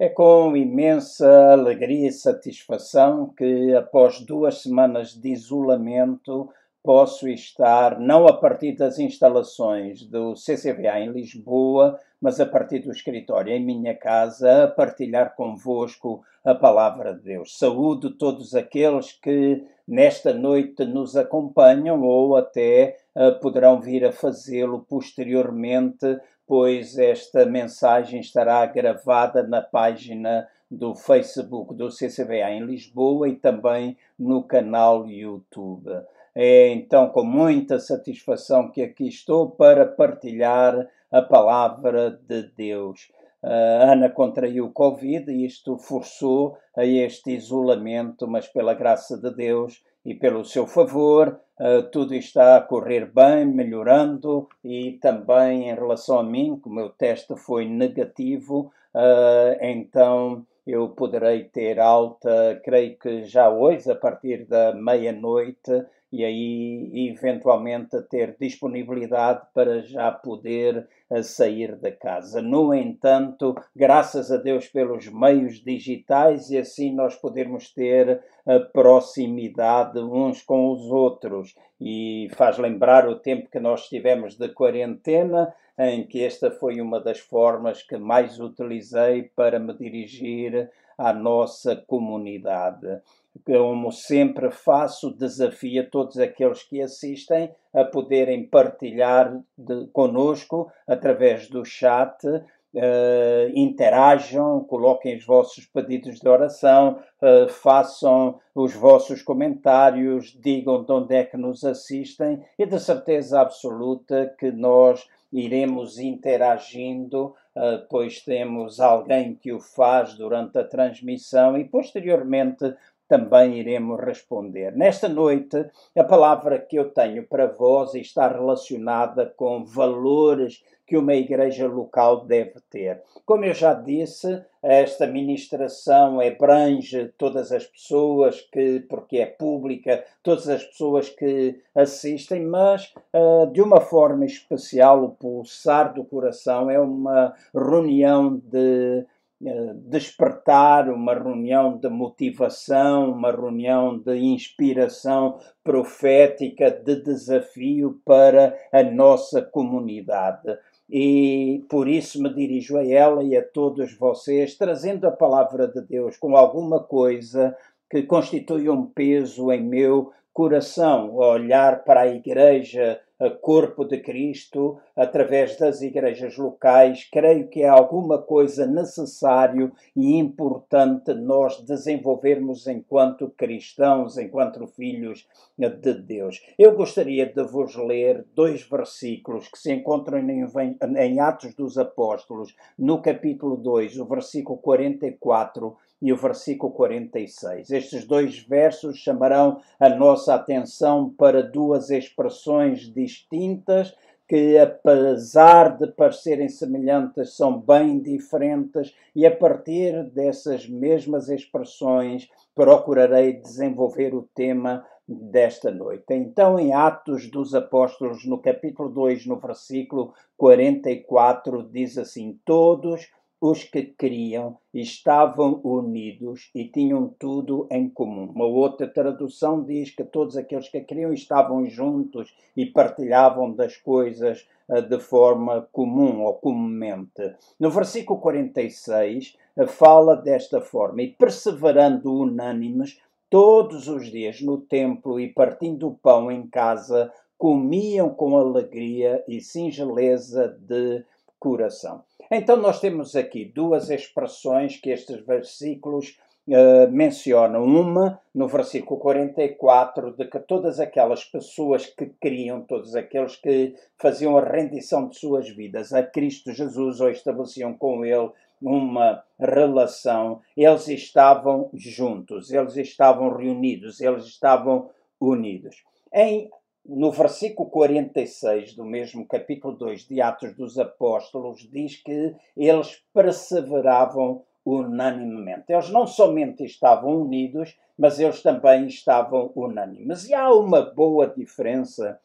É com imensa alegria e satisfação que, após duas semanas de isolamento, posso estar, não a partir das instalações do CCVA em Lisboa, mas a partir do escritório em minha casa, a partilhar convosco a palavra de Deus. Saúdo todos aqueles que nesta noite nos acompanham ou até uh, poderão vir a fazê-lo posteriormente pois esta mensagem estará gravada na página do Facebook do CCBA em Lisboa e também no canal YouTube. É então com muita satisfação que aqui estou para partilhar a palavra de Deus. A Ana contraiu Covid e isto forçou a este isolamento, mas pela graça de Deus e pelo seu favor, uh, tudo está a correr bem, melhorando e também em relação a mim, como o meu teste foi negativo, uh, então eu poderei ter alta, creio que já hoje, a partir da meia-noite, e aí eventualmente ter disponibilidade para já poder uh, sair da casa. No entanto, graças a Deus pelos meios digitais e assim nós podermos ter a proximidade uns com os outros e faz lembrar o tempo que nós tivemos de quarentena em que esta foi uma das formas que mais utilizei para me dirigir à nossa comunidade como sempre faço, desafio a todos aqueles que assistem a poderem partilhar de, conosco através do chat, uh, interajam, coloquem os vossos pedidos de oração, uh, façam os vossos comentários, digam de onde é que nos assistem e de certeza absoluta que nós iremos interagindo, uh, pois temos alguém que o faz durante a transmissão e posteriormente também iremos responder. Nesta noite, a palavra que eu tenho para vós está relacionada com valores que uma igreja local deve ter. Como eu já disse, esta ministração abrange todas as pessoas que, porque é pública, todas as pessoas que assistem, mas uh, de uma forma especial, o pulsar do coração é uma reunião de eh, despertar, uma reunião de motivação, uma reunião de inspiração profética, de desafio para a nossa comunidade. E por isso me dirijo a ela e a todos vocês, trazendo a palavra de Deus com alguma coisa que constitui um peso em meu coração, olhar para a igreja corpo de Cristo através das igrejas locais. Creio que é alguma coisa necessário e importante nós desenvolvermos enquanto cristãos, enquanto filhos de Deus. Eu gostaria de vos ler dois versículos que se encontram em Atos dos Apóstolos, no capítulo 2, o versículo 44 e o versículo 46. Estes dois versos chamarão a nossa atenção para duas expressões distintas que, apesar de parecerem semelhantes, são bem diferentes, e a partir dessas mesmas expressões procurarei desenvolver o tema desta noite. Então, em Atos dos Apóstolos, no capítulo 2, no versículo 44, diz assim: Todos os que queriam estavam unidos e tinham tudo em comum. Uma outra tradução diz que todos aqueles que queriam estavam juntos e partilhavam das coisas uh, de forma comum ou comumente. No versículo 46 uh, fala desta forma: e perseverando unânimes todos os dias no templo e partindo o pão em casa, comiam com alegria e singeleza de coração. Então, nós temos aqui duas expressões que estes versículos uh, mencionam. Uma, no versículo 44, de que todas aquelas pessoas que criam, todos aqueles que faziam a rendição de suas vidas a Cristo Jesus ou estabeleciam com Ele uma relação, eles estavam juntos, eles estavam reunidos, eles estavam unidos. Em no versículo 46 do mesmo capítulo 2 de Atos dos Apóstolos, diz que eles perseveravam unanimemente. Eles não somente estavam unidos, mas eles também estavam unânimes. E há uma boa diferença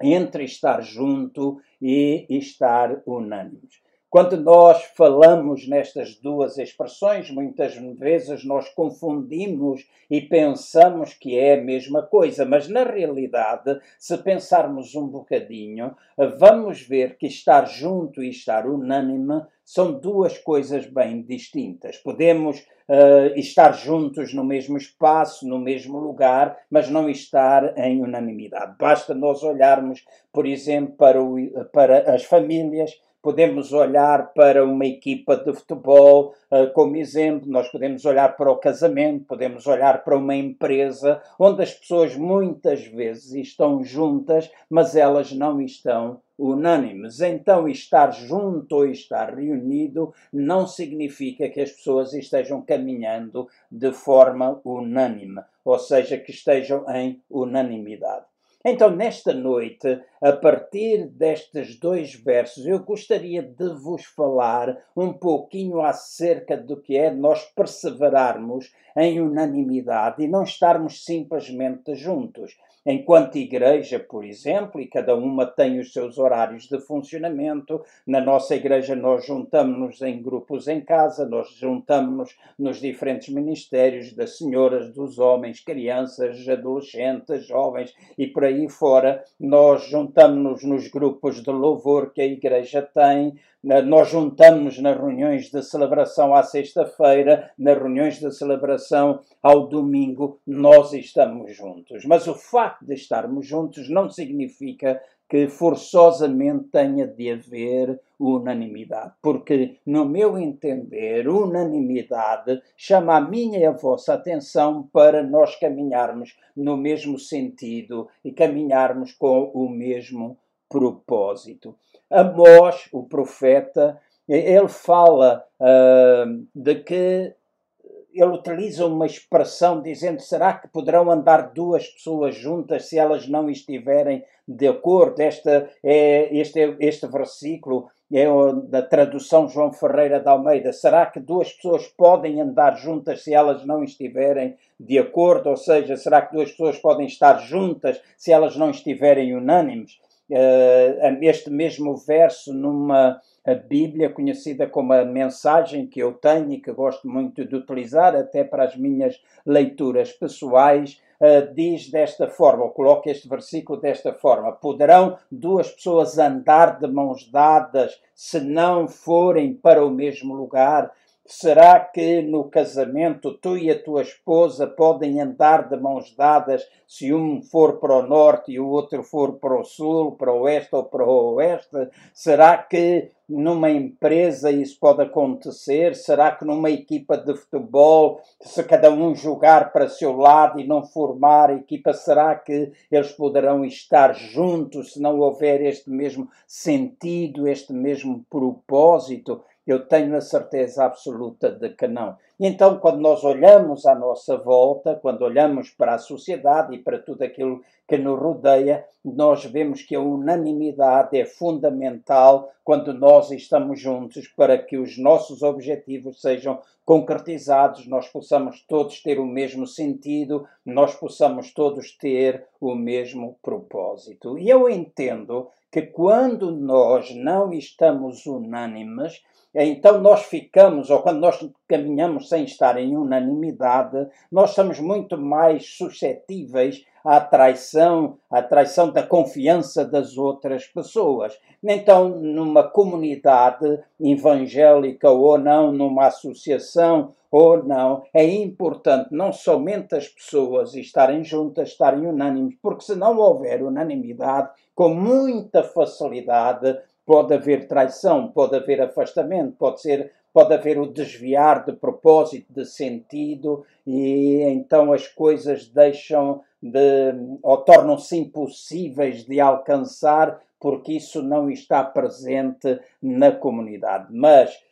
entre estar junto e estar unânimes. Quando nós falamos nestas duas expressões, muitas vezes nós confundimos e pensamos que é a mesma coisa, mas na realidade, se pensarmos um bocadinho, vamos ver que estar junto e estar unânime são duas coisas bem distintas. Podemos uh, estar juntos no mesmo espaço, no mesmo lugar, mas não estar em unanimidade. Basta nós olharmos, por exemplo, para, o, para as famílias podemos olhar para uma equipa de futebol uh, como exemplo, nós podemos olhar para o casamento, podemos olhar para uma empresa onde as pessoas muitas vezes estão juntas, mas elas não estão unânimes. Então, estar junto ou estar reunido não significa que as pessoas estejam caminhando de forma unânime, ou seja, que estejam em unanimidade. Então, nesta noite, a partir destes dois versos, eu gostaria de vos falar um pouquinho acerca do que é nós perseverarmos em unanimidade e não estarmos simplesmente juntos enquanto igreja, por exemplo, e cada uma tem os seus horários de funcionamento. Na nossa igreja, nós juntamos-nos em grupos em casa, nós juntamos-nos nos diferentes ministérios das senhoras, dos homens, crianças, adolescentes, jovens e por aí fora. Nós juntamos-nos nos grupos de louvor que a igreja tem, nós juntamos nas reuniões de celebração à sexta-feira, nas reuniões de celebração ao domingo, nós estamos juntos. Mas o facto de estarmos juntos não significa que forçosamente tenha de haver unanimidade, porque, no meu entender, unanimidade chama a minha e a vossa atenção para nós caminharmos no mesmo sentido e caminharmos com o mesmo propósito. Amós, o profeta, ele fala uh, de que ele utiliza uma expressão dizendo: será que poderão andar duas pessoas juntas se elas não estiverem de acordo? Esta é, este, este versículo é da tradução João Ferreira de Almeida. Será que duas pessoas podem andar juntas se elas não estiverem de acordo? Ou seja, será que duas pessoas podem estar juntas se elas não estiverem unânimes? Uh, este mesmo verso numa Bíblia conhecida como a mensagem que eu tenho e que gosto muito de utilizar até para as minhas leituras pessoais, uh, diz desta forma, ou coloca este versículo desta forma: Poderão duas pessoas andar de mãos dadas se não forem para o mesmo lugar? Será que no casamento tu e a tua esposa podem andar de mãos dadas se um for para o norte e o outro for para o sul, para o oeste ou para o oeste? Será que numa empresa isso pode acontecer? Será que numa equipa de futebol, se cada um jogar para seu lado e não formar equipa, será que eles poderão estar juntos se não houver este mesmo sentido, este mesmo propósito? Eu tenho a certeza absoluta de que não. E então, quando nós olhamos à nossa volta, quando olhamos para a sociedade e para tudo aquilo que nos rodeia, nós vemos que a unanimidade é fundamental quando nós estamos juntos para que os nossos objetivos sejam concretizados, nós possamos todos ter o mesmo sentido, nós possamos todos ter o mesmo propósito. E eu entendo que quando nós não estamos unânimes, então nós ficamos, ou quando nós caminhamos sem estar em unanimidade, nós somos muito mais suscetíveis à traição, à traição da confiança das outras pessoas. Então, numa comunidade evangélica ou não, numa associação ou não, é importante não somente as pessoas estarem juntas, estarem unânimes, porque se não houver unanimidade, com muita facilidade pode haver traição, pode haver afastamento, pode ser pode haver o desviar de propósito, de sentido, e então as coisas deixam de ou tornam-se impossíveis de alcançar porque isso não está presente na comunidade. Mas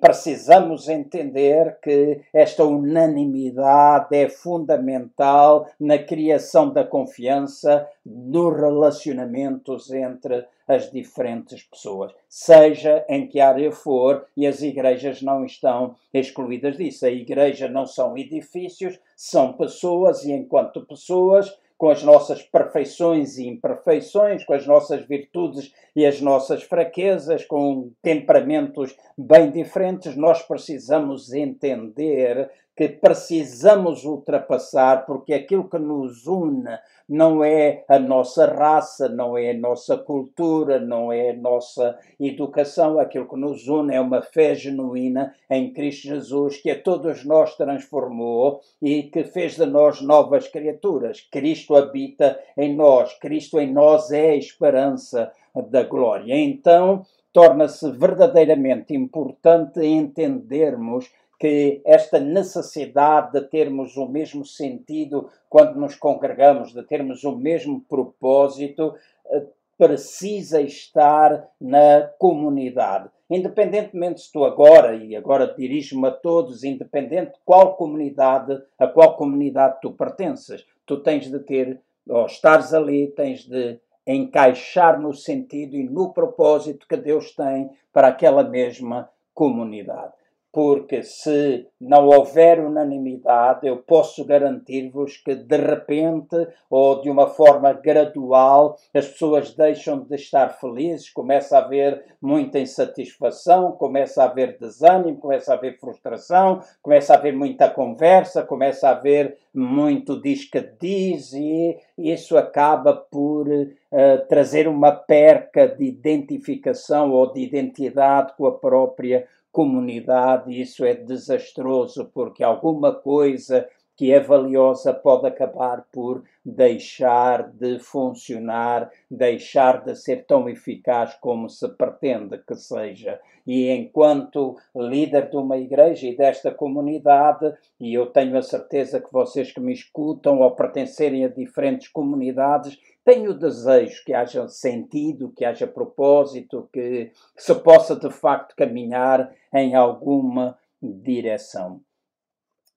precisamos entender que esta unanimidade é fundamental na criação da confiança nos relacionamentos entre as diferentes pessoas, seja em que área for, e as igrejas não estão excluídas disso. A igreja não são edifícios, são pessoas, e enquanto pessoas com as nossas perfeições e imperfeições, com as nossas virtudes e as nossas fraquezas, com temperamentos bem diferentes, nós precisamos entender que precisamos ultrapassar, porque aquilo que nos une não é a nossa raça, não é a nossa cultura, não é a nossa educação. Aquilo que nos une é uma fé genuína em Cristo Jesus, que a todos nós transformou e que fez de nós novas criaturas. Cristo habita em nós, Cristo em nós é a esperança da glória. Então, torna-se verdadeiramente importante entendermos que esta necessidade de termos o mesmo sentido quando nos congregamos, de termos o mesmo propósito, eh, precisa estar na comunidade. Independentemente se tu agora, e agora dirijo-me a todos, independente de qual comunidade, a qual comunidade tu pertences, tu tens de ter, ou estares ali, tens de encaixar no sentido e no propósito que Deus tem para aquela mesma comunidade porque se não houver unanimidade, eu posso garantir-vos que de repente ou de uma forma gradual as pessoas deixam de estar felizes, começa a haver muita insatisfação, começa a haver desânimo, começa a haver frustração, começa a haver muita conversa, começa a haver muito diz que diz e isso acaba por uh, trazer uma perca de identificação ou de identidade com a própria comunidade, isso é desastroso, porque alguma coisa que é valiosa pode acabar por deixar de funcionar, deixar de ser tão eficaz como se pretende que seja. E enquanto líder de uma igreja e desta comunidade, e eu tenho a certeza que vocês que me escutam ou pertencerem a diferentes comunidades, tenho o desejo que haja sentido, que haja propósito, que se possa de facto caminhar em alguma direção.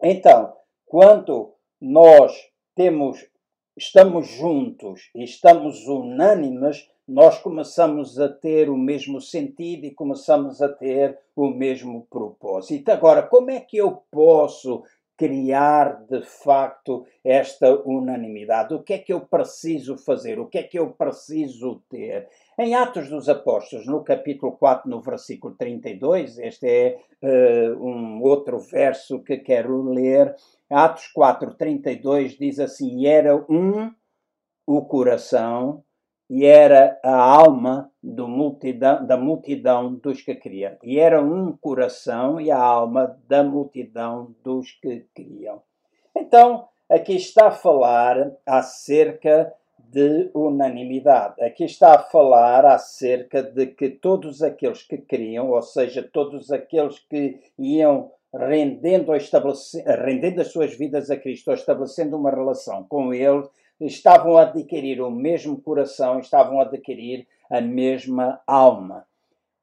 Então, quando nós temos, estamos juntos e estamos unânimes, nós começamos a ter o mesmo sentido e começamos a ter o mesmo propósito. Agora, como é que eu posso criar de facto esta unanimidade. O que é que eu preciso fazer? O que é que eu preciso ter? Em Atos dos Apóstolos, no capítulo 4, no versículo 32, este é uh, um outro verso que quero ler. Atos 4, 32 diz assim: Era um o coração e era a alma multidão, da multidão dos que criam. E era um coração e a alma da multidão dos que criam. Então, aqui está a falar acerca de unanimidade. Aqui está a falar acerca de que todos aqueles que criam, ou seja, todos aqueles que iam rendendo, rendendo as suas vidas a Cristo, ou estabelecendo uma relação com Ele, estavam a adquirir o mesmo coração, estavam a adquirir a mesma alma.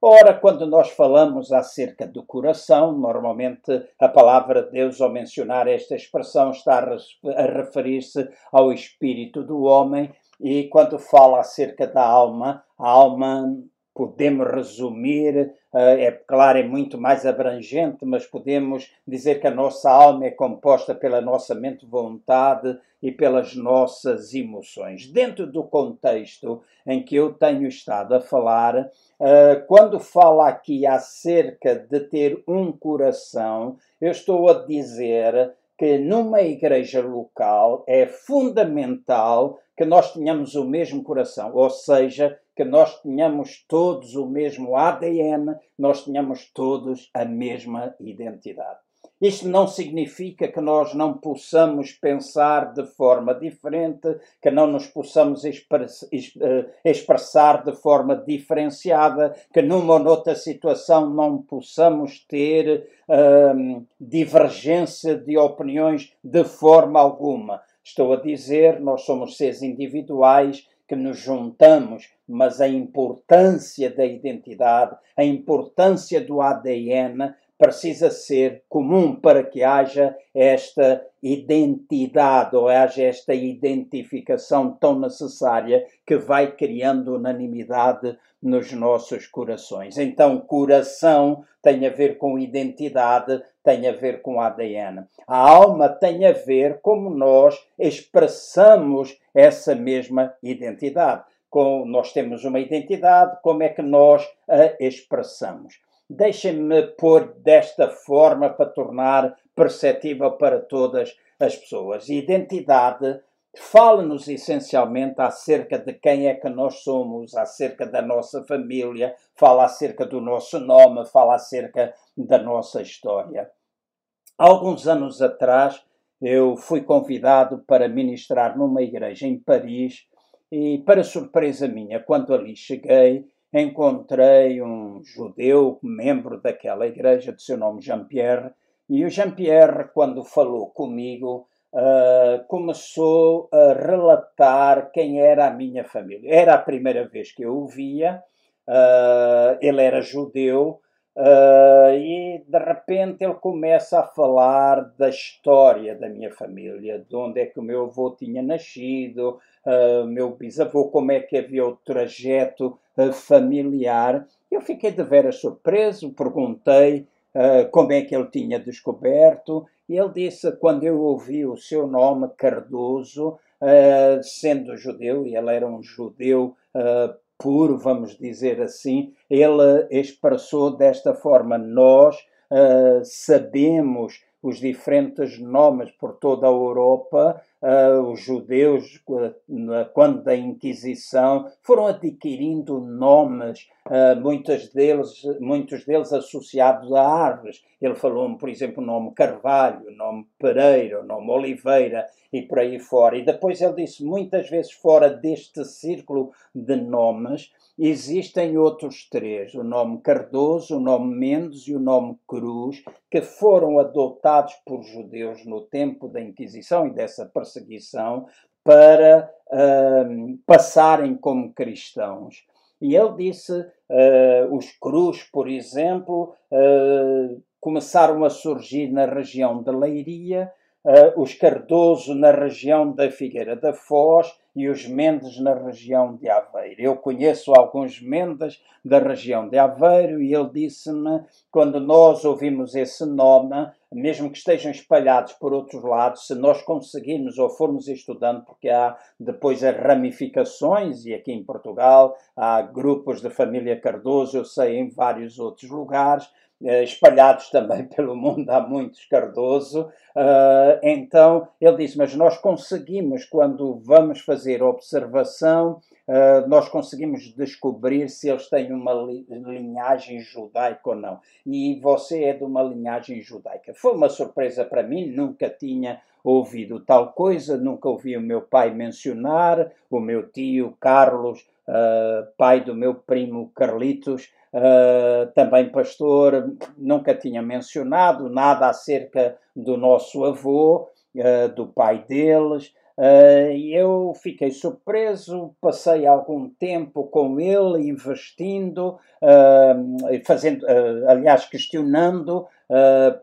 Ora, quando nós falamos acerca do coração, normalmente a palavra de Deus, ao mencionar esta expressão, está a referir-se ao espírito do homem, e quando fala acerca da alma, a alma podemos resumir, eh, é claro, é muito mais abrangente, mas podemos dizer que a nossa alma é composta pela nossa mente, vontade e pelas nossas emoções. Dentro do contexto em que eu tenho estado a falar, eh, quando falo aqui acerca de ter um coração, eu estou a dizer que numa igreja local é fundamental que nós tenhamos o mesmo coração, ou seja, que nós tenhamos todos o mesmo ADN, nós tenhamos todos a mesma identidade. Isto não significa que nós não possamos pensar de forma diferente, que não nos possamos eh, expressar de forma diferenciada, que numa ou noutra situação não possamos ter hum, divergência de opiniões de forma alguma. Estou a dizer, nós somos seres individuais que nos juntamos, mas a importância da identidade, a importância do ADN precisa ser comum para que haja esta identidade ou haja esta identificação tão necessária que vai criando unanimidade nos nossos corações. Então, coração tem a ver com identidade, tem a ver com ADN. A alma tem a ver como nós expressamos essa mesma identidade. Com, nós temos uma identidade, como é que nós a expressamos? Deixem-me pôr desta forma para tornar perceptível para todas as pessoas. Identidade fala-nos essencialmente acerca de quem é que nós somos, acerca da nossa família, fala acerca do nosso nome, fala acerca da nossa história. Alguns anos atrás, eu fui convidado para ministrar numa igreja em Paris e, para surpresa minha, quando ali cheguei, encontrei um judeu, membro daquela igreja, de seu nome Jean-Pierre, e o Jean-Pierre, quando falou comigo, uh, começou a relatar quem era a minha família. Era a primeira vez que eu o via, uh, ele era judeu, Uh, e de repente ele começa a falar da história da minha família, de onde é que o meu avô tinha nascido, uh, meu bisavô, como é que havia o trajeto uh, familiar. Eu fiquei de veras surpreso, perguntei como é que ele tinha descoberto, e ele disse: quando eu ouvi o seu nome, Cardoso, sendo judeu, e ele era um judeu puro, vamos dizer assim, ele expressou desta forma: nós uh, sabemos os diferentes nomes por toda a Europa, uh, os judeus, quando da Inquisição, foram adquirindo nomes, uh, muitos, deles, muitos deles associados a árvores. Ele falou, por exemplo, o nome Carvalho, o nome Pereira, o nome Oliveira e por aí fora. E depois ele disse, muitas vezes fora deste círculo de nomes, Existem outros três, o nome Cardoso, o nome Mendes e o nome Cruz, que foram adotados por judeus no tempo da Inquisição e dessa perseguição para uh, passarem como cristãos. E ele disse: uh, os Cruz, por exemplo, uh, começaram a surgir na região de Leiria, os Cardoso na região da Figueira da Foz e os Mendes na região de Aveiro. Eu conheço alguns Mendes da região de Aveiro e ele disse-me, quando nós ouvimos esse nome, mesmo que estejam espalhados por outros lados, se nós conseguirmos ou formos estudando, porque há depois as ramificações, e aqui em Portugal há grupos de família Cardoso, eu sei, em vários outros lugares, espalhados também pelo mundo, há muitos Cardoso. Uh, então ele disse: Mas nós conseguimos, quando vamos fazer observação, uh, nós conseguimos descobrir se eles têm uma li linhagem judaica ou não. E você é de uma linhagem judaica. Foi uma surpresa para mim, nunca tinha ouvido tal coisa, nunca ouvi o meu pai mencionar, o meu tio Carlos, uh, pai do meu primo Carlitos uh, também pastor, nunca tinha mencionado nada acerca do nosso avô, uh, do pai deles. Eu fiquei surpreso, passei algum tempo com ele, investindo, fazendo, aliás, questionando,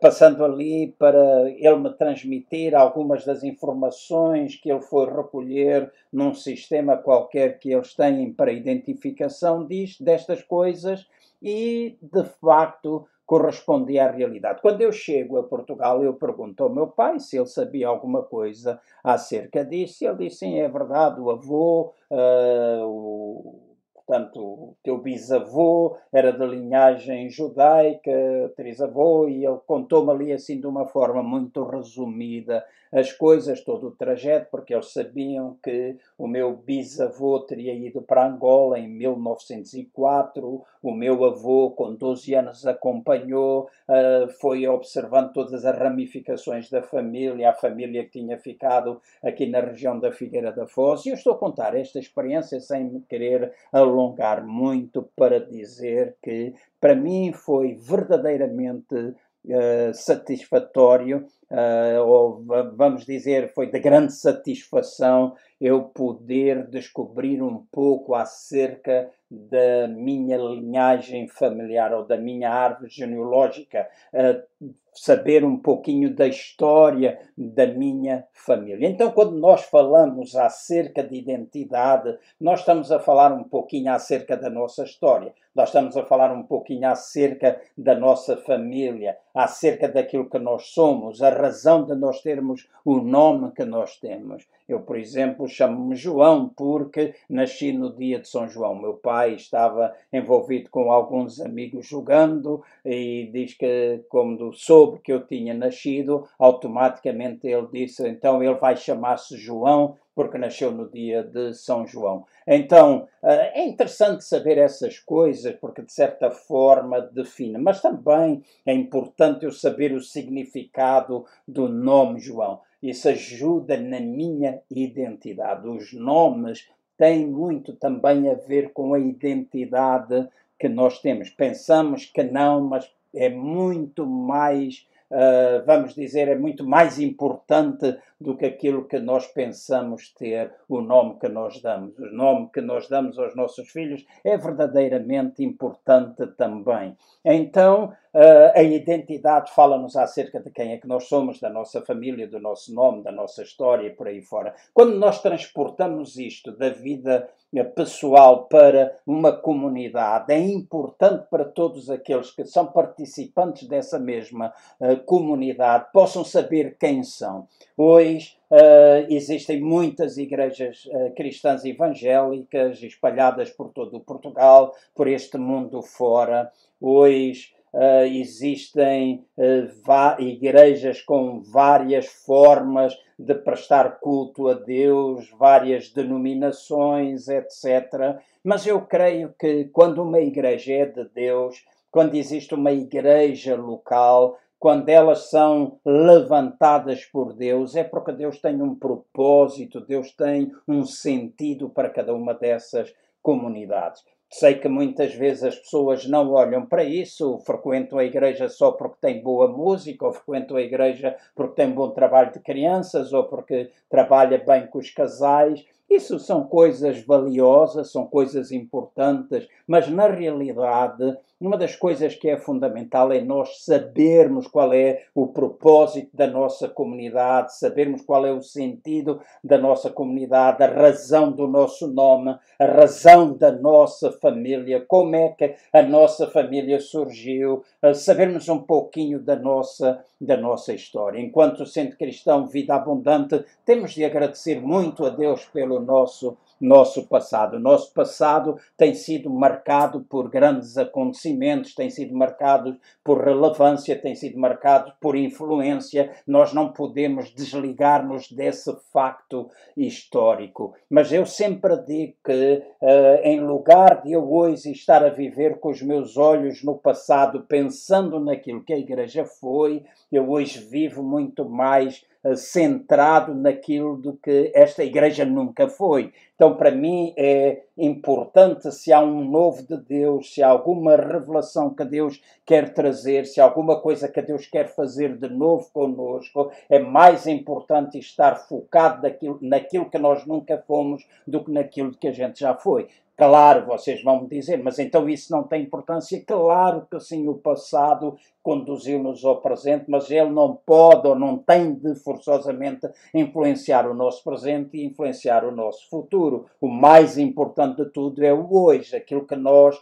passando ali para ele me transmitir algumas das informações que ele foi recolher num sistema qualquer que eles têm para identificação disto, destas coisas e, de facto, correspondia à realidade. Quando eu chego a Portugal, eu pergunto ao meu pai se ele sabia alguma coisa acerca disso. E ele disse: sim, é verdade, o avô, uh, o portanto, o teu bisavô era de linhagem judaica, trisavô, e ele contou-me ali assim de uma forma muito resumida as coisas, todo o trajeto, porque eles sabiam que o meu bisavô teria ido para Angola em 1904, o meu avô, com 12 anos, acompanhou, uh, foi observando todas as ramificações da família, a família que tinha ficado aqui na região da Figueira da Foz. E eu estou a contar esta experiência sem querer alongar muito para dizer que, para mim, foi verdadeiramente uh, satisfatório, uh, ou vamos dizer, foi de grande satisfação eu poder descobrir um pouco acerca da minha linhagem familiar ou da minha árvore genealógica, uh, saber um pouquinho da história da minha família. Então, quando nós falamos acerca de identidade, nós estamos a falar um pouquinho acerca da nossa história, nós estamos a falar um pouquinho acerca da nossa família, acerca daquilo que nós somos, a razão de nós termos o nome que nós temos. Eu, por exemplo, chamo-me João porque nasci no dia de São João. Meu pai estava envolvido com alguns amigos jogando e diz que, quando soube que eu tinha nascido, automaticamente ele disse: então ele vai chamar-se João porque nasceu no dia de São João. Então, eh, é interessante saber essas coisas, porque de certa forma define, mas também é importante eu saber o significado do nome João. Isso ajuda na minha identidade. Os nomes têm muito também a ver com a identidade que nós temos. Pensamos que não, mas é muito mais uh, vamos dizer, é muito mais importante do que aquilo que nós pensamos ter, o nome que nós damos. O nome que nós damos aos nossos filhos é verdadeiramente importante também. Então, uh, a identidade fala-nos acerca de quem é que nós somos, da nossa família, do nosso nome, da nossa história e por aí fora. Quando nós transportamos isto da vida pessoal para uma comunidade. É importante para todos aqueles que são participantes dessa mesma uh, comunidade possam saber quem são. Hoje uh, existem muitas igrejas uh, cristãs evangélicas espalhadas por todo o Portugal, por este mundo fora. Hoje Uh, existem uh, igrejas com várias formas de prestar culto a Deus, várias denominações, etc. Mas eu creio que quando uma igreja é de Deus, quando existe uma igreja local, quando elas são levantadas por Deus, é porque Deus tem um propósito, Deus tem um sentido para cada uma dessas comunidades. Sei que muitas vezes as pessoas não olham para isso, frequentam a igreja só porque tem boa música, ou frequentam a igreja porque tem bom trabalho de crianças, ou porque trabalha bem com os casais. Isso são coisas valiosas, são coisas importantes, mas na realidade, uma das coisas que é fundamental é nós sabermos qual é o propósito da nossa comunidade, sabermos qual é o sentido da nossa comunidade, a razão do nosso nome, a razão da nossa família, como é que a nossa família surgiu, sabermos um pouquinho da nossa, da nossa história. Enquanto sendo cristão, vida abundante, temos de agradecer muito a Deus pelo nosso nosso passado. Nosso passado tem sido marcado por grandes acontecimentos, tem sido marcado por relevância, tem sido marcado por influência. Nós não podemos desligar-nos desse facto histórico. Mas eu sempre digo que, uh, em lugar de eu hoje estar a viver com os meus olhos no passado, pensando naquilo que a Igreja foi, eu hoje vivo muito mais uh, centrado naquilo do que esta Igreja nunca foi. Então, para mim, é importante se há um novo de Deus, se há alguma revelação que Deus quer trazer, se há alguma coisa que Deus quer fazer de novo conosco, é mais importante estar focado naquilo, naquilo que nós nunca fomos do que naquilo que a gente já foi. Claro, vocês vão me dizer, mas então isso não tem importância? Claro que sim, o passado conduziu-nos ao presente, mas ele não pode ou não tem de forçosamente influenciar o nosso presente e influenciar o nosso futuro. O mais importante de tudo é o hoje, aquilo que nós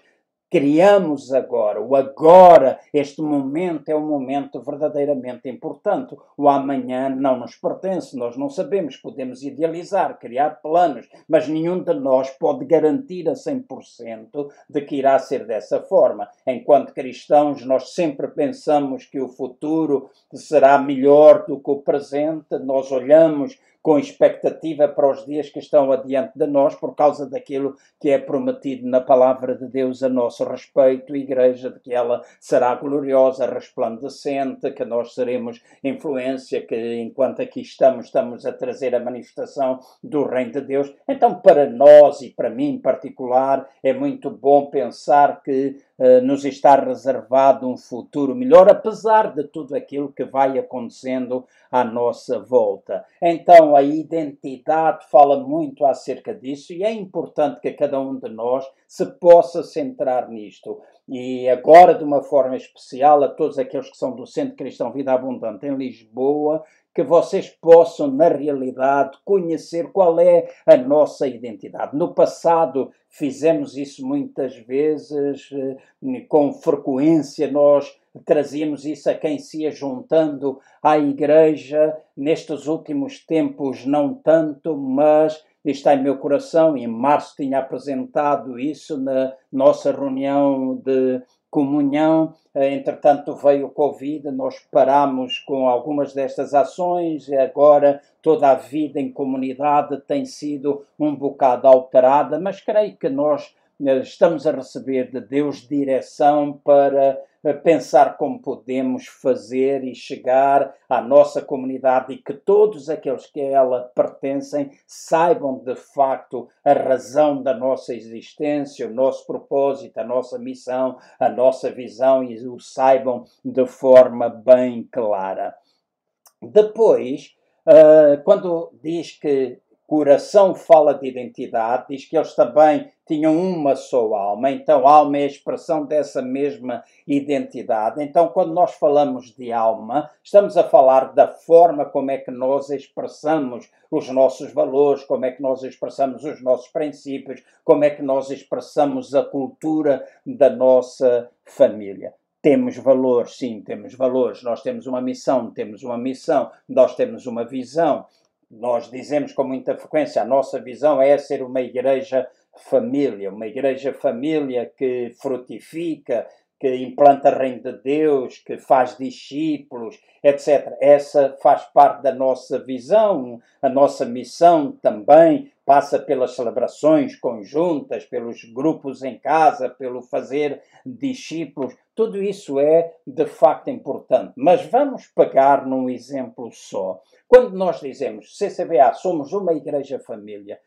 criamos agora. O agora, este momento, é um momento verdadeiramente importante. O amanhã não nos pertence, nós não sabemos. Podemos idealizar, criar planos, mas nenhum de nós pode garantir a 100% de que irá ser dessa forma. Enquanto cristãos, nós sempre pensamos que o futuro será melhor do que o presente, nós olhamos com expectativa para os dias que estão adiante de nós por causa daquilo que é prometido na palavra de Deus a nosso respeito, Igreja, de que ela será gloriosa, resplandecente, que nós seremos influência, que enquanto aqui estamos, estamos a trazer a manifestação do Reino de Deus. Então, para nós e para mim em particular, é muito bom pensar que uh, nos está reservado um futuro melhor, apesar de tudo aquilo que vai acontecendo à nossa volta. Então, a identidade fala muito acerca disso e é importante que cada um de nós se possa centrar nisto. E agora, de uma forma especial, a todos aqueles que são do Centro Cristão Vida Abundante em Lisboa, que vocês possam, na realidade, conhecer qual é a nossa identidade. No passado fizemos isso muitas vezes, eh, com frequência nós trazíamos isso a quem se ia juntando à igreja. Nestes últimos tempos, não tanto, mas está em meu coração. Em março tinha apresentado isso na nossa reunião de comunhão. Eh, entretanto, veio o Covid, nós paramos com algumas destas ações e agora toda a vida em comunidade tem sido um bocado alterada, mas creio que nós estamos a receber de Deus direção para pensar como podemos fazer e chegar à nossa comunidade e que todos aqueles que a ela pertencem saibam de facto a razão da nossa existência, o nosso propósito, a nossa missão, a nossa visão e o saibam de forma bem clara. Depois, Uh, quando diz que coração fala de identidade, diz que eles também tinham uma só alma, então alma é a expressão dessa mesma identidade. Então, quando nós falamos de alma, estamos a falar da forma como é que nós expressamos os nossos valores, como é que nós expressamos os nossos princípios, como é que nós expressamos a cultura da nossa família. Temos valores, sim, temos valores. Nós temos uma missão, temos uma missão, nós temos uma visão. Nós dizemos com muita frequência, a nossa visão é ser uma igreja família, uma igreja família que frutifica, que implanta o reino de Deus, que faz discípulos, etc. Essa faz parte da nossa visão, a nossa missão também passa pelas celebrações conjuntas, pelos grupos em casa, pelo fazer discípulos. Tudo isso é de facto importante. Mas vamos pegar num exemplo só. Quando nós dizemos CCBA, somos uma igreja família,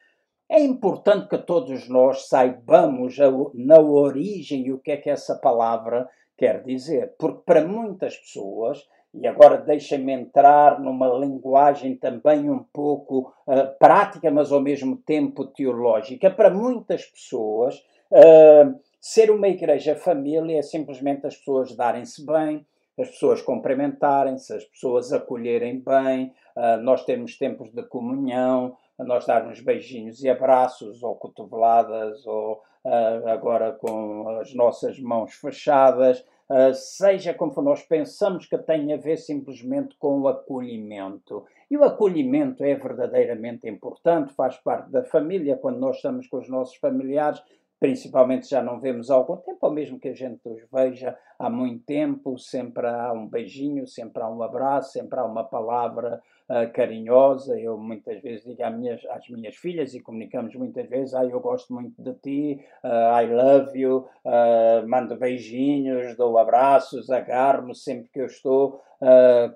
é importante que todos nós saibamos na origem o que é que essa palavra quer dizer, porque para muitas pessoas, e agora deixem-me entrar numa linguagem também um pouco uh, prática, mas ao mesmo tempo teológica, para muitas pessoas, uh, ser uma igreja família é simplesmente as pessoas darem-se bem, as pessoas cumprimentarem-se, as pessoas acolherem bem, uh, nós temos tempos de comunhão, nós darmos beijinhos e abraços, ou cotoveladas, ou uh, agora com as nossas mãos fechadas, uh, seja como for, nós pensamos que tem a ver simplesmente com o acolhimento. E o acolhimento é verdadeiramente importante, faz parte da família, quando nós estamos com os nossos familiares, principalmente já não vemos há algum tempo, ou mesmo que a gente os veja há muito tempo, sempre há um beijinho, sempre há um abraço, sempre há uma palavra uh, carinhosa. Eu muitas vezes digo às minhas, às minhas filhas e comunicamos muitas vezes: ah, eu gosto muito de ti, uh, I love you, uh, mando beijinhos, dou abraços, agarro-me sempre que eu estou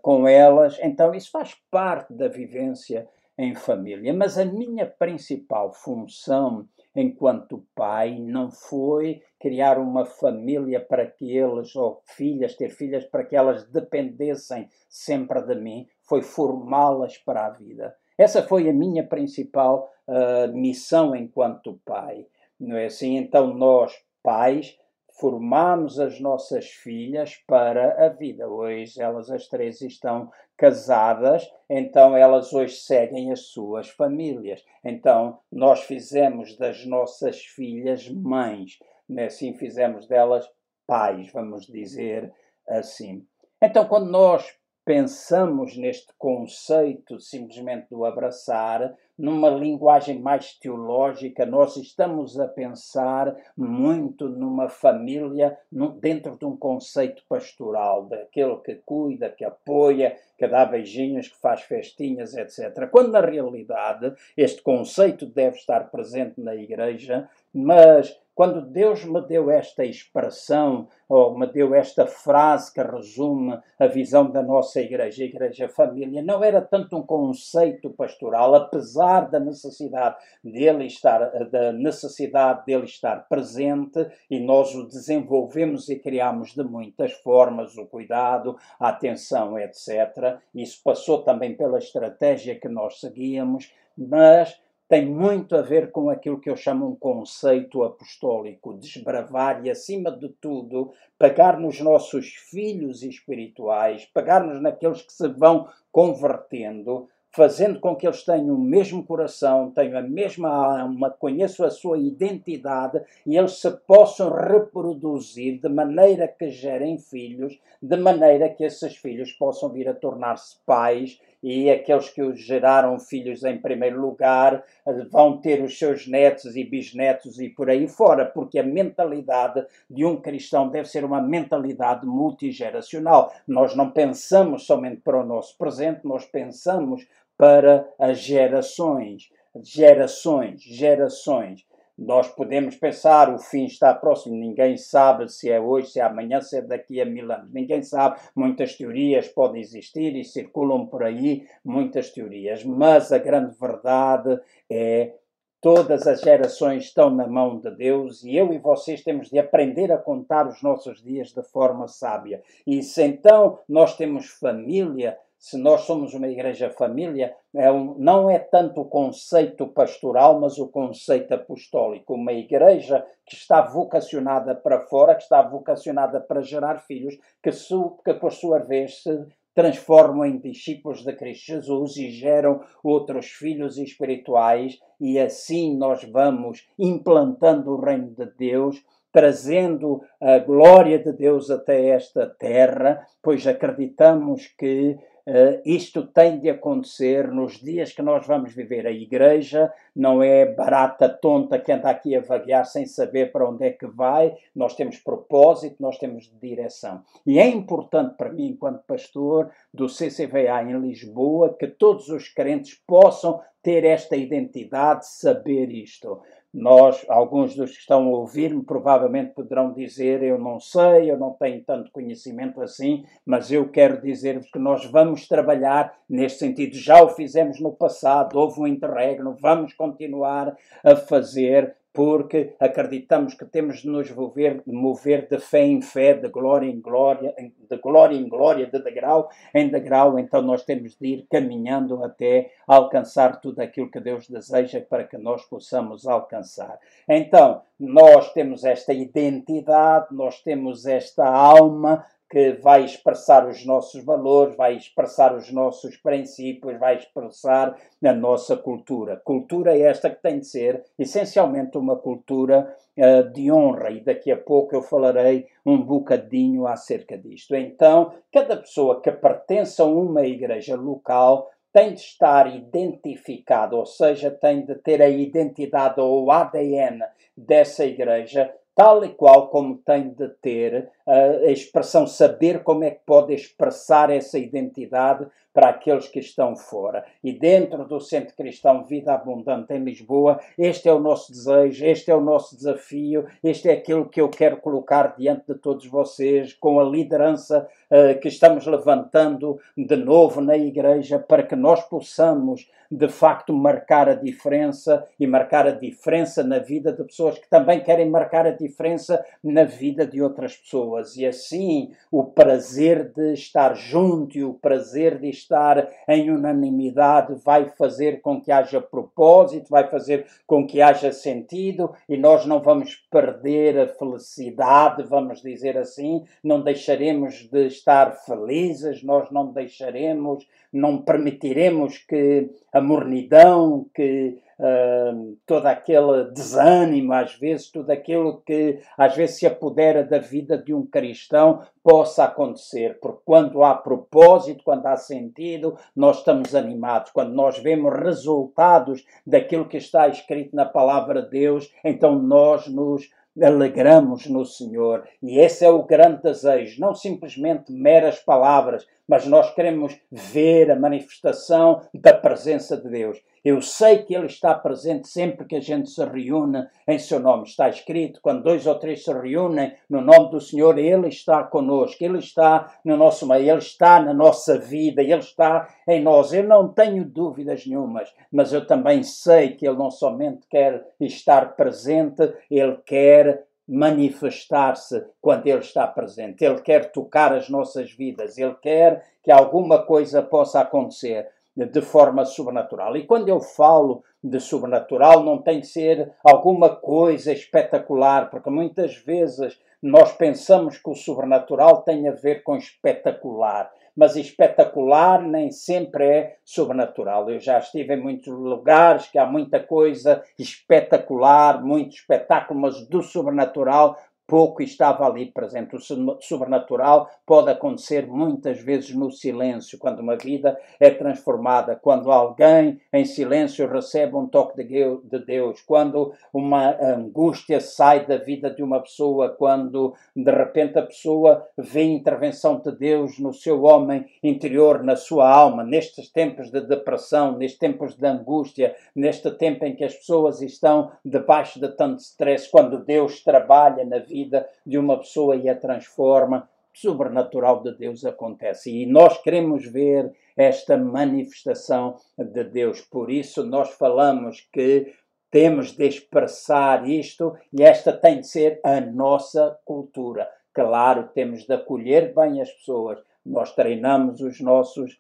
com elas. Então, isso faz parte da vivência em família. Mas a minha principal função enquanto pai não foi criar uma família para que eles, ou filhas, ter filhas, para que elas dependessem sempre de mim, foi formá-las para a vida. Essa foi a minha principal uh, missão enquanto pai. Não é assim? Então, nós, pais, formamos as nossas filhas para a vida. Hoje elas as três estão casadas, então elas hoje seguem as suas famílias. Então nós fizemos das nossas filhas mães, né? assim fizemos delas pais, vamos dizer assim. Então quando nós pensamos neste conceito simplesmente do abraçar, numa linguagem mais teológica, nós estamos a pensar muito numa família dentro de um conceito pastoral, daquele que cuida, que apoia, que dá beijinhos, que faz festinhas, etc. Quando na realidade este conceito deve estar presente na igreja, mas quando Deus me deu esta expressão, ou me deu esta frase que resume a visão da nossa igreja, Igreja Família, não era tanto um conceito pastoral, apesar da necessidade dele estar, da necessidade dele estar presente, e nós o desenvolvemos e criamos de muitas formas, o cuidado, a atenção, etc. Isso passou também pela estratégia que nós seguíamos, mas tem muito a ver com aquilo que eu chamo um conceito apostólico, desbravar e, acima de tudo, pegar nos nossos filhos espirituais, pegar-nos naqueles que se vão convertendo, fazendo com que eles tenham o mesmo coração, tenham a mesma alma, conheçam a sua identidade e eles se possam reproduzir de maneira que gerem filhos, de maneira que esses filhos possam vir a tornar-se pais e aqueles que os geraram filhos em primeiro lugar eh, vão ter os seus netos e bisnetos e por aí fora, porque a mentalidade de um cristão deve ser uma mentalidade multigeracional. Nós não pensamos somente para o nosso presente, nós pensamos para as gerações, gerações, gerações. Nós podemos pensar, o fim está próximo, ninguém sabe se é hoje, se é amanhã, se é daqui a mil anos. Ninguém sabe, muitas teorias podem existir e circulam por aí muitas teorias, mas a grande verdade é Todas as gerações estão na mão de Deus e eu e vocês temos de aprender a contar os nossos dias de forma sábia. E se então nós temos família, se nós somos uma igreja família, é um, não é tanto o conceito pastoral, mas o conceito apostólico. Uma igreja que está vocacionada para fora, que está vocacionada para gerar filhos, que, su, que por sua vez se transformam em discípulos de Cristo Jesus e geram outros filhos espirituais, e assim nós vamos implantando o reino de Deus trazendo a glória de Deus até esta terra, pois acreditamos que Uh, isto tem de acontecer nos dias que nós vamos viver. A igreja não é barata tonta que anda aqui a vaguear sem saber para onde é que vai. Nós temos propósito, nós temos direção. E é importante para mim, enquanto pastor do CCVA em Lisboa, que todos os crentes possam ter esta identidade, saber isto. Nós, alguns dos que estão a ouvir-me, provavelmente poderão dizer: Eu não sei, eu não tenho tanto conhecimento assim, mas eu quero dizer-vos que nós vamos trabalhar neste sentido. Já o fizemos no passado, houve um interregno, vamos continuar a fazer porque acreditamos que temos de nos mover, mover de fé em fé, de glória em glória, de glória em glória, de degrau em degrau, então nós temos de ir caminhando até alcançar tudo aquilo que Deus deseja para que nós possamos alcançar. Então, nós temos esta identidade, nós temos esta alma que vai expressar os nossos valores, vai expressar os nossos princípios, vai expressar a nossa cultura. Cultura é esta que tem de ser essencialmente uma cultura uh, de honra, e daqui a pouco eu falarei um bocadinho acerca disto. Então, cada pessoa que pertence a uma igreja local tem de estar identificado, ou seja, tem de ter a identidade ou o ADN dessa igreja tal e qual como tem de ter a expressão, saber como é que pode expressar essa identidade para aqueles que estão fora. E dentro do Centro Cristão Vida Abundante em Lisboa, este é o nosso desejo, este é o nosso desafio, este é aquilo que eu quero colocar diante de todos vocês, com a liderança uh, que estamos levantando de novo na Igreja, para que nós possamos de facto marcar a diferença e marcar a diferença na vida de pessoas que também querem marcar a diferença na vida de outras pessoas. E assim o prazer de estar junto e o prazer de estar em unanimidade vai fazer com que haja propósito, vai fazer com que haja sentido e nós não vamos perder a felicidade, vamos dizer assim, não deixaremos de estar felizes, nós não deixaremos, não permitiremos que a mornidão, que uh, todo aquele desânimo, às vezes, tudo aquilo que às vezes se apodera da vida de um cristão possa acontecer, porque quando há propósito, quando há sentido, nós estamos animados. Quando nós vemos resultados daquilo que está escrito na palavra de Deus, então nós nos alegramos no Senhor. E esse é o grande desejo, não simplesmente meras palavras, mas nós queremos ver a manifestação da presença de Deus. Eu sei que Ele está presente sempre que a gente se reúne em Seu nome. Está escrito: quando dois ou três se reúnem no nome do Senhor, Ele está conosco, Ele está no nosso meio, Ele está na nossa vida, Ele está em nós. Eu não tenho dúvidas nenhumas, mas eu também sei que Ele não somente quer estar presente, Ele quer manifestar-se quando Ele está presente. Ele quer tocar as nossas vidas, Ele quer que alguma coisa possa acontecer de forma sobrenatural. E quando eu falo de sobrenatural, não tem que ser alguma coisa espetacular, porque muitas vezes nós pensamos que o sobrenatural tem a ver com espetacular. Mas espetacular nem sempre é sobrenatural. Eu já estive em muitos lugares que há muita coisa espetacular, muito espetáculo, mas do sobrenatural pouco estava ali presente. O sobrenatural pode acontecer muitas vezes no silêncio, quando uma vida é transformada, quando alguém em silêncio recebe um toque de Deus, quando uma angústia sai da vida de uma pessoa, quando de repente a pessoa vê a intervenção de Deus no seu homem interior, na sua alma, nestes tempos de depressão, nestes tempos de angústia, neste tempo em que as pessoas estão debaixo de tanto stress, quando Deus trabalha na vida vida de uma pessoa e a transforma, sobrenatural de Deus acontece. E nós queremos ver esta manifestação de Deus. Por isso, nós falamos que temos de expressar isto e esta tem de ser a nossa cultura. Claro, temos de acolher bem as pessoas. Nós treinamos os nossos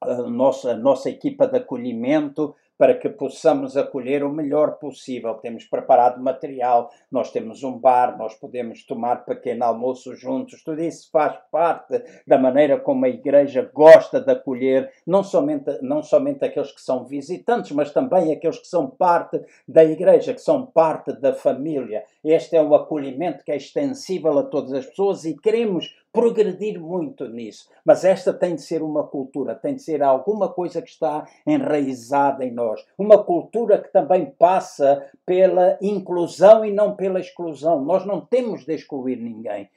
a nossa, a nossa equipa de acolhimento para que possamos acolher o melhor possível. Temos preparado material, nós temos um bar, nós podemos tomar pequeno almoço juntos. Tudo isso faz parte da maneira como a igreja gosta de acolher não somente, não somente aqueles que são visitantes, mas também aqueles que são parte da igreja, que são parte da família. Este é um acolhimento que é extensível a todas as pessoas e queremos progredir muito nisso. Mas esta tem de ser uma cultura, tem de ser alguma coisa que está enraizada em nós. Uma cultura que também passa pela inclusão e não pela exclusão. Nós não temos de excluir ninguém.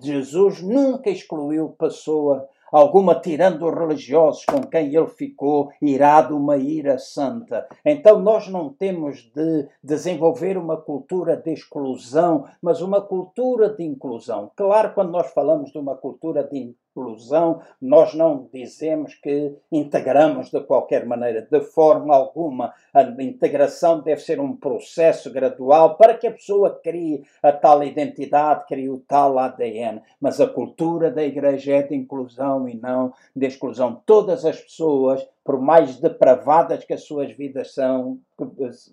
Jesus nunca excluiu pessoa alguma tirando os religiosos com quem ele ficou irado uma ira santa. Então nós não temos de desenvolver uma cultura de exclusão, mas uma cultura de inclusão. Claro, quando nós falamos de uma cultura de inclusão, nós não dizemos que integramos de qualquer maneira, de forma alguma. A integração deve ser um processo gradual para que a pessoa crie a tal identidade, crie o tal ADN. Mas a cultura da igreja é de inclusão e não de exclusão. Todas as pessoas, por mais depravadas que as suas vidas são,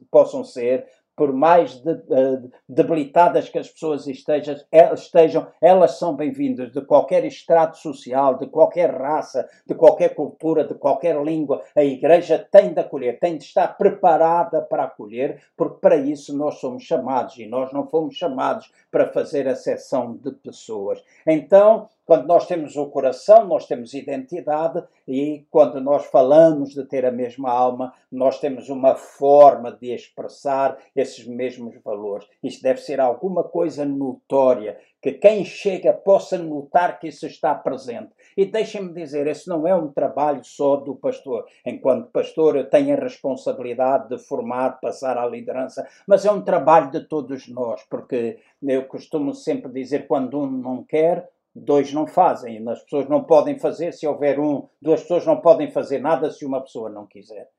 possam ser, por mais de, uh, debilitadas que as pessoas estejam, estejam elas são bem-vindas de qualquer estrato social, de qualquer raça, de qualquer cultura, de qualquer língua. A Igreja tem de acolher, tem de estar preparada para acolher, porque para isso nós somos chamados e nós não fomos chamados para fazer a sessão de pessoas. Então, quando nós temos o coração, nós temos identidade e quando nós falamos de ter a mesma alma, nós temos uma forma de expressar esses mesmos valores. Isto deve ser alguma coisa notória, que quem chega possa notar que isso está presente. E deixem-me dizer, esse não é um trabalho só do pastor. Enquanto pastor, eu tenho a responsabilidade de formar, passar à liderança, mas é um trabalho de todos nós, porque eu costumo sempre dizer: quando um não quer, dois não fazem. As pessoas não podem fazer se houver um, duas pessoas não podem fazer nada se uma pessoa não quiser.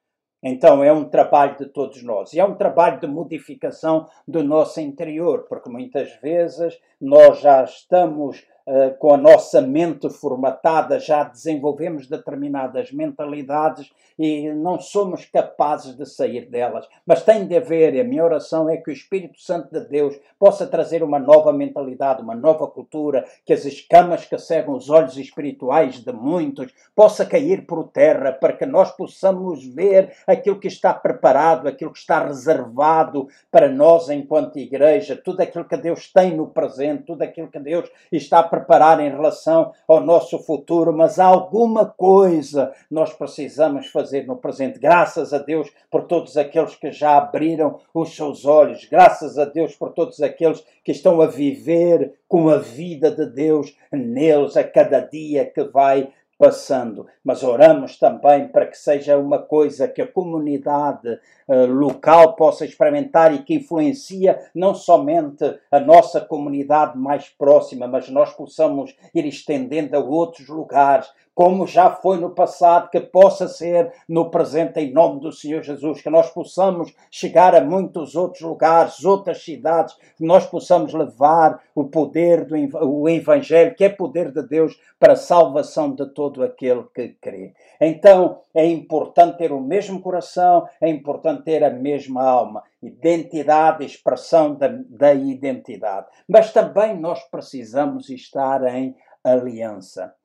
Então é um trabalho de todos nós e é um trabalho de modificação do nosso interior, porque muitas vezes nós já estamos uh, com a nossa mente formatada, já desenvolvemos determinadas mentalidades e não somos capazes de sair delas. Mas tem de haver, e a minha oração é que o Espírito Santo de Deus possa trazer uma nova mentalidade, uma nova cultura, que as escamas que cegam os olhos espirituais de muitos possa cair por terra, para que nós possamos ver aquilo que está preparado, aquilo que está reservado para nós enquanto igreja, tudo aquilo que Deus tem no presente, tudo aquilo que Deus está a preparar em relação ao nosso futuro, mas alguma coisa nós precisamos fazer no presente. Graças a Deus por todos aqueles que já abriram os seus olhos. Graças a Deus por todos aqueles que estão a viver com a vida de Deus neles a cada dia que vai passando, mas oramos também para que seja uma coisa que a comunidade uh, local possa experimentar e que influencia não somente a nossa comunidade mais próxima, mas nós possamos ir estendendo a outros lugares, como já foi no passado, que possa ser no presente, em nome do Senhor Jesus, que nós possamos chegar a muitos outros lugares, outras cidades, que nós possamos levar o poder do o Evangelho, que é poder de Deus, para a salvação de todo aquele que crê. Então, é importante ter o mesmo coração, é importante ter a mesma alma. Identidade, expressão da, da identidade. Mas também nós precisamos estar em aliança.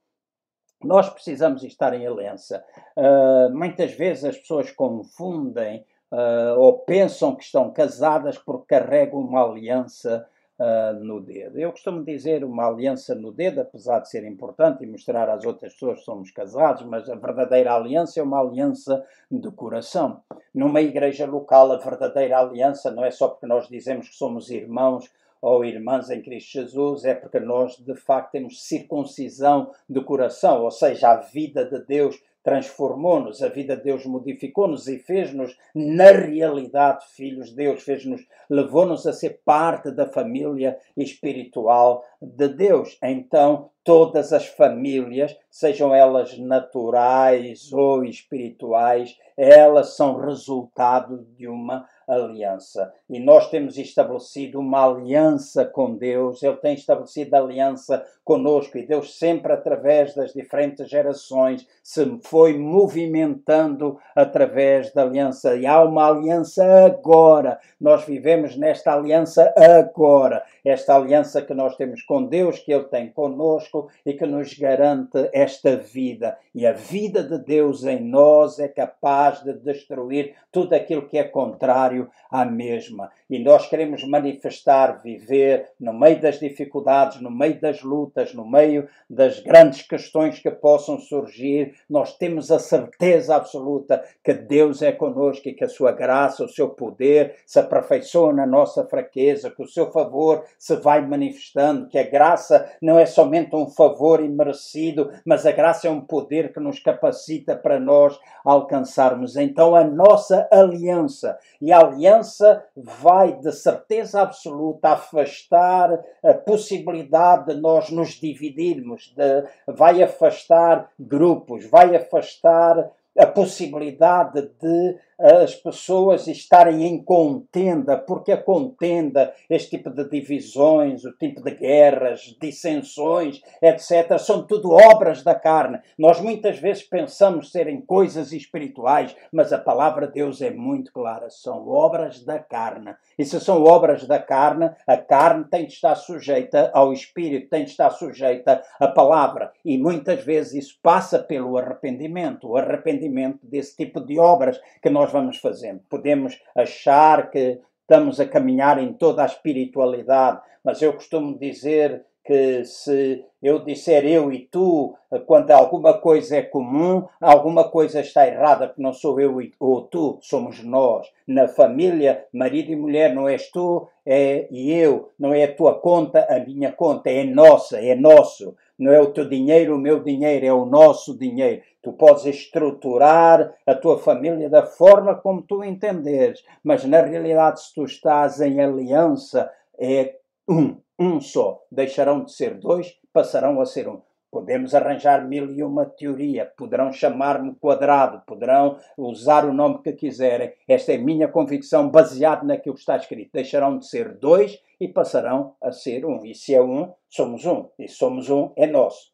Nós precisamos estar em aliança. Uh, muitas vezes as pessoas confundem uh, ou pensam que estão casadas porque carregam uma aliança uh, no dedo. Eu costumo dizer uma aliança no dedo, apesar de ser importante e mostrar às outras pessoas que somos casados, mas a verdadeira aliança é uma aliança de coração. Numa igreja local, a verdadeira aliança não é só porque nós dizemos que somos irmãos ou irmãs em Cristo Jesus, é porque nós de facto temos circuncisão do coração, ou seja, a vida de Deus transformou-nos, a vida de Deus modificou-nos e fez-nos, na realidade, filhos de Deus, fez-nos, levou-nos a ser parte da família espiritual de Deus. Então, todas as famílias, sejam elas naturais ou espirituais, elas são resultado de uma aliança. E nós temos estabelecido uma aliança com Deus, Ele tem estabelecido aliança conosco e Deus sempre, através das diferentes gerações, se foi movimentando através da aliança. E há uma aliança agora. Nós vivemos nesta aliança agora. Esta aliança que nós temos com Deus, que Ele tem conosco e que nos garante esta vida. E a vida de Deus em nós é capaz de destruir tudo aquilo que é contrário à mesma. E nós queremos manifestar, viver no meio das dificuldades, no meio das lutas, no meio das grandes questões que possam surgir. Nós temos a certeza absoluta que Deus é conosco e que a sua graça, o seu poder se aperfeiçoa na nossa fraqueza, que o seu favor se vai manifestando, que a graça não é somente um favor imerecido, mas a graça é um poder que nos capacita para nós alcançarmos então a nossa aliança. E a aliança vai de certeza absoluta afastar a possibilidade de nós nos dividirmos, de, vai afastar grupos, vai afastar a possibilidade de as pessoas estarem em contenda, porque a contenda, este tipo de divisões, o tipo de guerras, dissensões, etc., são tudo obras da carne. Nós muitas vezes pensamos serem coisas espirituais, mas a palavra de Deus é muito clara: são obras da carne. E se são obras da carne, a carne tem de estar sujeita ao espírito, tem de estar sujeita à palavra. E muitas vezes isso passa pelo arrependimento o arrependimento desse tipo de obras que nós nós vamos fazendo. Podemos achar que estamos a caminhar em toda a espiritualidade, mas eu costumo dizer que se eu disser eu e tu, quando alguma coisa é comum, alguma coisa está errada, que não sou eu ou tu, somos nós. Na família, marido e mulher, não és tu é, e eu, não é a tua conta, a minha conta, é nossa, é nosso. Não é o teu dinheiro, o meu dinheiro, é o nosso dinheiro. Tu podes estruturar a tua família da forma como tu entenderes, mas na realidade, se tu estás em aliança, é um, um só. Deixarão de ser dois, passarão a ser um. Podemos arranjar mil e uma teoria, poderão chamar-me quadrado, poderão usar o nome que quiserem. Esta é minha convicção baseada naquilo que está escrito. Deixarão de ser dois e passarão a ser um. E se é um, somos um. E somos um, é nosso.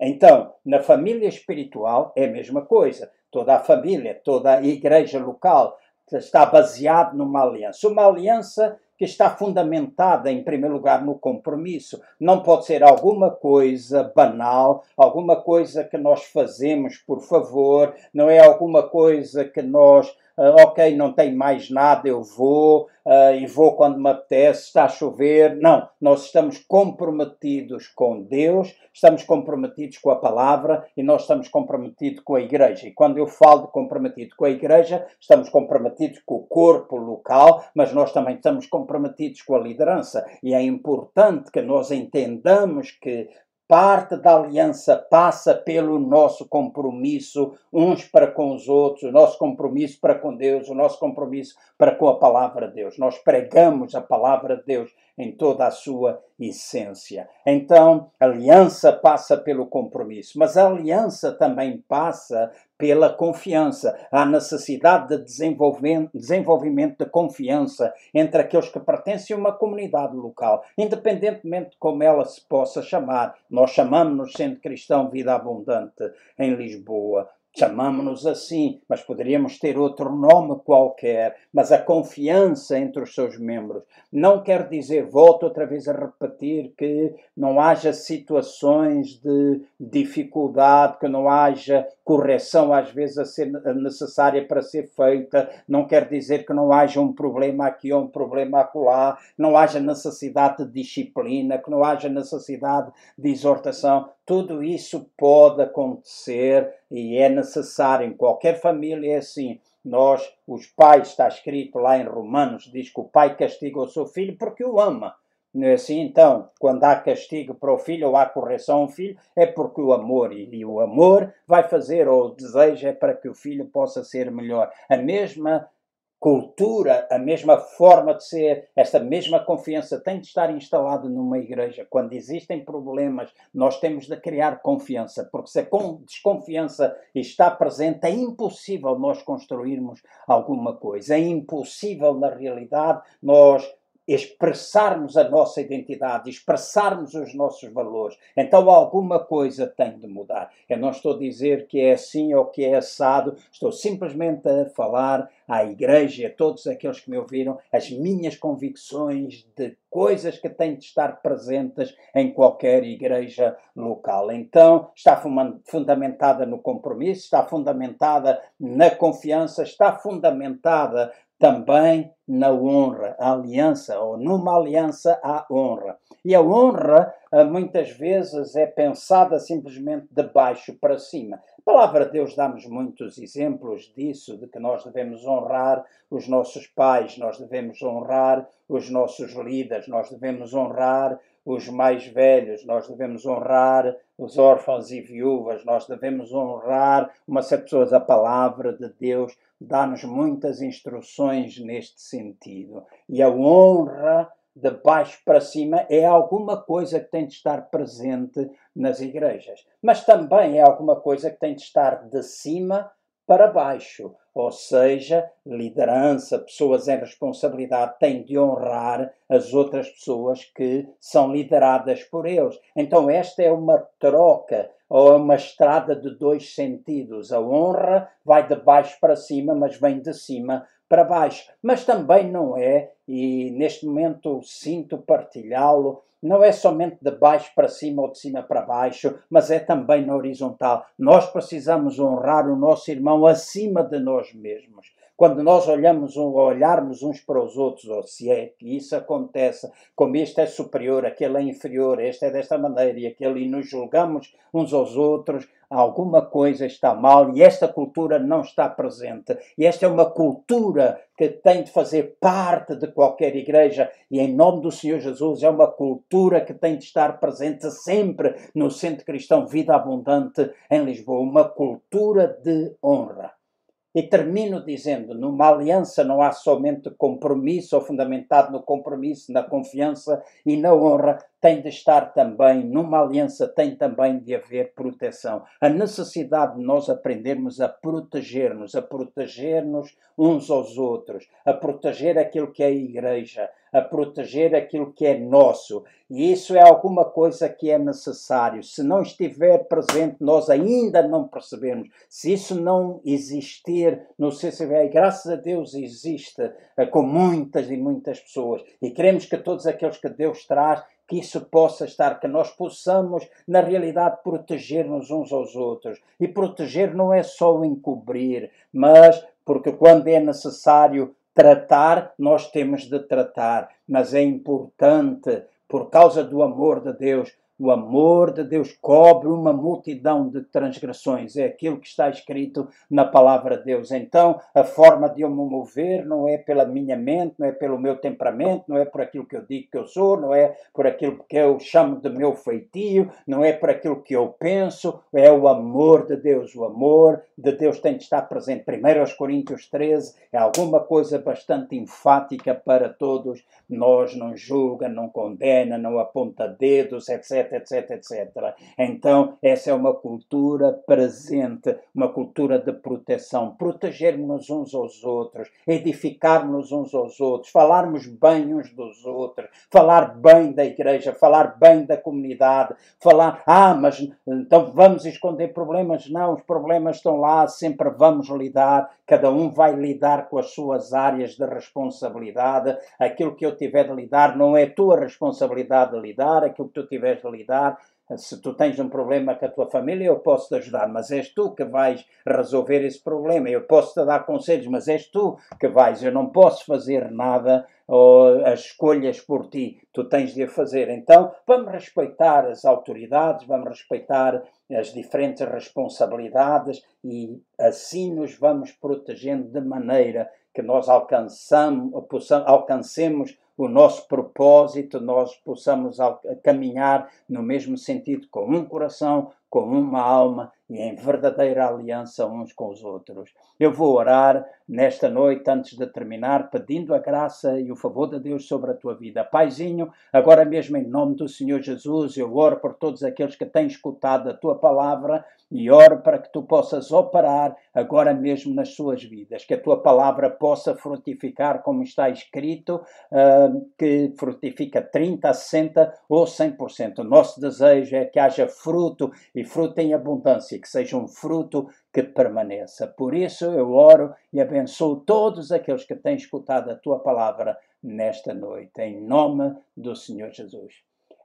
Então, na família espiritual é a mesma coisa. Toda a família, toda a igreja local está baseada numa aliança. Uma aliança que está fundamentada, em primeiro lugar, no compromisso. Não pode ser alguma coisa banal, alguma coisa que nós fazemos por favor, não é alguma coisa que nós Uh, ok, não tem mais nada, eu vou uh, e vou quando me apetece, está a chover. Não, nós estamos comprometidos com Deus, estamos comprometidos com a palavra e nós estamos comprometidos com a igreja. E quando eu falo de comprometido com a igreja, estamos comprometidos com o corpo local, mas nós também estamos comprometidos com a liderança. E é importante que nós entendamos que Parte da aliança passa pelo nosso compromisso uns para com os outros, o nosso compromisso para com Deus, o nosso compromisso para com a palavra de Deus. Nós pregamos a palavra de Deus em toda a sua essência. Então, a aliança passa pelo compromisso, mas a aliança também passa pela confiança. Há necessidade de desenvolvimento, de confiança entre aqueles que pertencem a uma comunidade local, independentemente de como ela se possa chamar. Nós chamamos-nos Centro Cristão Vida Abundante em Lisboa. Chamamos-nos assim, mas poderíamos ter outro nome qualquer. Mas a confiança entre os seus membros não quer dizer, volto outra vez a repetir, que não haja situações de dificuldade, que não haja correção às vezes a ser necessária para ser feita, não quer dizer que não haja um problema aqui ou um problema acolá, não haja necessidade de disciplina, que não haja necessidade de exortação. Tudo isso pode acontecer e é necessário em qualquer família é assim. Nós, os pais, está escrito lá em Romanos, diz que o pai castiga o seu filho porque o ama. Não é assim? Então, quando há castigo para o filho ou há correção ao filho, é porque o amor, e, e o amor vai fazer, ou o desejo é para que o filho possa ser melhor. A mesma cultura, a mesma forma de ser, esta mesma confiança tem de estar instalada numa igreja. Quando existem problemas, nós temos de criar confiança, porque se a desconfiança está presente, é impossível nós construirmos alguma coisa. É impossível, na realidade, nós expressarmos a nossa identidade, expressarmos os nossos valores. Então alguma coisa tem de mudar. Eu não estou a dizer que é assim ou que é assado, estou simplesmente a falar à igreja, a todos aqueles que me ouviram, as minhas convicções de coisas que têm de estar presentes em qualquer igreja local. Então, está fundamentada no compromisso, está fundamentada na confiança, está fundamentada também na honra, a aliança, ou numa aliança há honra. E a honra eh, muitas vezes é pensada simplesmente de baixo para cima. A palavra de Deus dá-nos muitos exemplos disso, de que nós devemos honrar os nossos pais, nós devemos honrar os nossos líderes, nós devemos honrar os mais velhos, nós devemos honrar os órfãos e viúvas, nós devemos honrar uma série de pessoas. A palavra de Deus dá-nos muitas instruções neste sentido. E a honra de baixo para cima é alguma coisa que tem de estar presente nas igrejas, mas também é alguma coisa que tem de estar de cima para baixo, ou seja, liderança, pessoas em responsabilidade têm de honrar as outras pessoas que são lideradas por eles. Então, esta é uma troca ou é uma estrada de dois sentidos. A honra vai de baixo para cima, mas vem de cima para baixo. Mas também não é, e neste momento sinto partilhá-lo, não é somente de baixo para cima ou de cima para baixo, mas é também na horizontal. Nós precisamos honrar o nosso irmão acima de nós mesmos. Quando nós olhamos olharmos uns para os outros, ou se é que isso acontece, como este é superior, aquele é inferior, este é desta maneira e aquele, e nos julgamos uns aos outros, alguma coisa está mal e esta cultura não está presente. E esta é uma cultura que tem de fazer parte de qualquer igreja e, em nome do Senhor Jesus, é uma cultura que tem de estar presente sempre no Centro Cristão Vida Abundante em Lisboa. Uma cultura de honra. E termino dizendo: numa aliança não há somente compromisso ou fundamentado no compromisso, na confiança e na honra, tem de estar também, numa aliança, tem também de haver proteção. A necessidade de nós aprendermos a proteger-nos, a proteger-nos uns aos outros, a proteger aquilo que é a igreja, a proteger aquilo que é nosso. E isso é alguma coisa que é necessário. Se não estiver presente, nós ainda não percebemos. Se isso não existir no CCBI, graças a Deus existe eh, com muitas e muitas pessoas. E queremos que todos aqueles que Deus traz que isso possa estar, que nós possamos, na realidade, proteger-nos uns aos outros. E proteger não é só encobrir, mas porque quando é necessário tratar, nós temos de tratar, mas é importante, por causa do amor de Deus, O amor de Deus cobre uma multidão de transgressões. É aquilo que está escrito na palavra de Deus. Então, a forma de eu me mover não é pela minha mente, não é pelo meu temperamento, não é por aquilo que eu digo que eu sou, não é por aquilo que eu chamo de meu feitio, não é por aquilo que eu penso, é o amor de Deus. O amor de Deus tem de estar presente. 1 Coríntios 13 é alguma coisa bastante enfática para todos. Nós não julga, não condena, não aponta dedos, etc etc, etc. Então, essa é uma cultura presente, uma cultura de proteção. Protegermos uns aos outros, edificarmos uns aos outros, falarmos bem uns dos outros, falar bem da igreja, falar bem da comunidade, falar, ah, mas então vamos esconder problemas. Não, os problemas estão lá, sempre vamos lidar, cada um vai lidar com as suas áreas de responsabilidade. Aquilo que eu tiver de lidar não é tua responsabilidade de lidar, aquilo que tu tiveres de lidar. Se tu tens um problema com a tua família, eu posso te ajudar, mas és tu que vais resolver esse problema. Eu posso te dar conselhos, mas és tu que vais. Eu não posso fazer nada ou as escolhas por ti. Tu tens de a fazer. Então, vamos respeitar as autoridades, vamos respeitar as diferentes responsabilidades e assim nos vamos protegendo de maneira que nós alcançamos, possamos, alcancemos o nosso propósito, nós possamos caminhar no mesmo sentido, com um coração, com uma alma e em verdadeira aliança uns com os outros. Eu vou orar nesta noite, antes de terminar, pedindo a graça e o favor de Deus sobre a tua vida. Paizinho, agora mesmo em nome do Senhor Jesus, eu oro por todos aqueles que têm escutado a tua palavra e oro para que tu possas operar agora mesmo nas suas vidas, que a tua palavra possa frutificar como está escrito, uh, que frutifica 30, 60 ou 100%. O nosso desejo é que haja fruto e fruto em abundância, que seja um fruto que permaneça. Por isso eu oro e abençoo todos aqueles que têm escutado a tua palavra nesta noite, em nome do Senhor Jesus.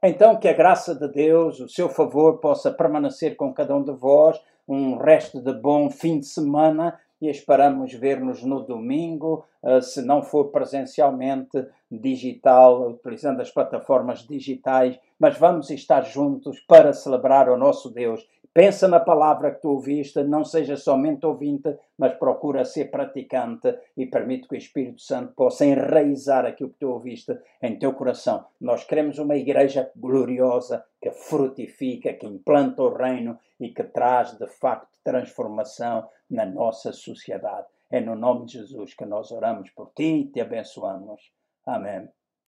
Então, que a graça de Deus, o seu favor, possa permanecer com cada um de vós, um resto de bom fim de semana e esperamos ver-nos no domingo, eh, se não for presencialmente, digital, utilizando as plataformas digitais, mas vamos estar juntos para celebrar o nosso Deus Pensa na palavra que tu ouviste, não seja somente ouvinte, mas procura ser praticante e permite que o Espírito Santo possa enraizar aquilo que tu ouviste em teu coração. Nós queremos uma igreja gloriosa que frutifica, que implanta o reino e que traz de facto transformação na nossa sociedade. É no nome de Jesus que nós oramos por ti e te abençoamos. Amém.